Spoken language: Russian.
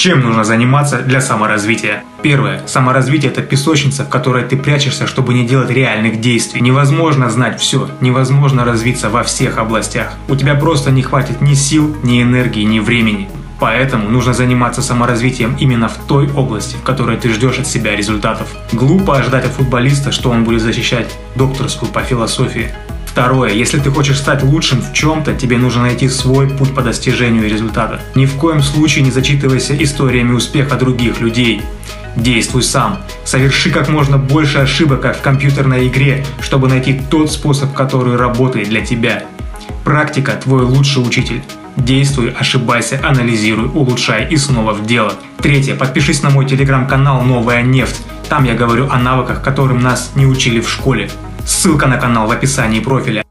Чем нужно заниматься для саморазвития? Первое. Саморазвитие – это песочница, в которой ты прячешься, чтобы не делать реальных действий. Невозможно знать все, невозможно развиться во всех областях. У тебя просто не хватит ни сил, ни энергии, ни времени. Поэтому нужно заниматься саморазвитием именно в той области, в которой ты ждешь от себя результатов. Глупо ожидать от футболиста, что он будет защищать докторскую по философии. Второе. Если ты хочешь стать лучшим в чем-то, тебе нужно найти свой путь по достижению результата. Ни в коем случае не зачитывайся историями успеха других людей. Действуй сам. Соверши как можно больше ошибок, как в компьютерной игре, чтобы найти тот способ, который работает для тебя. Практика – твой лучший учитель. Действуй, ошибайся, анализируй, улучшай и снова в дело. Третье. Подпишись на мой телеграм-канал «Новая нефть». Там я говорю о навыках, которым нас не учили в школе. Ссылка на канал в описании профиля.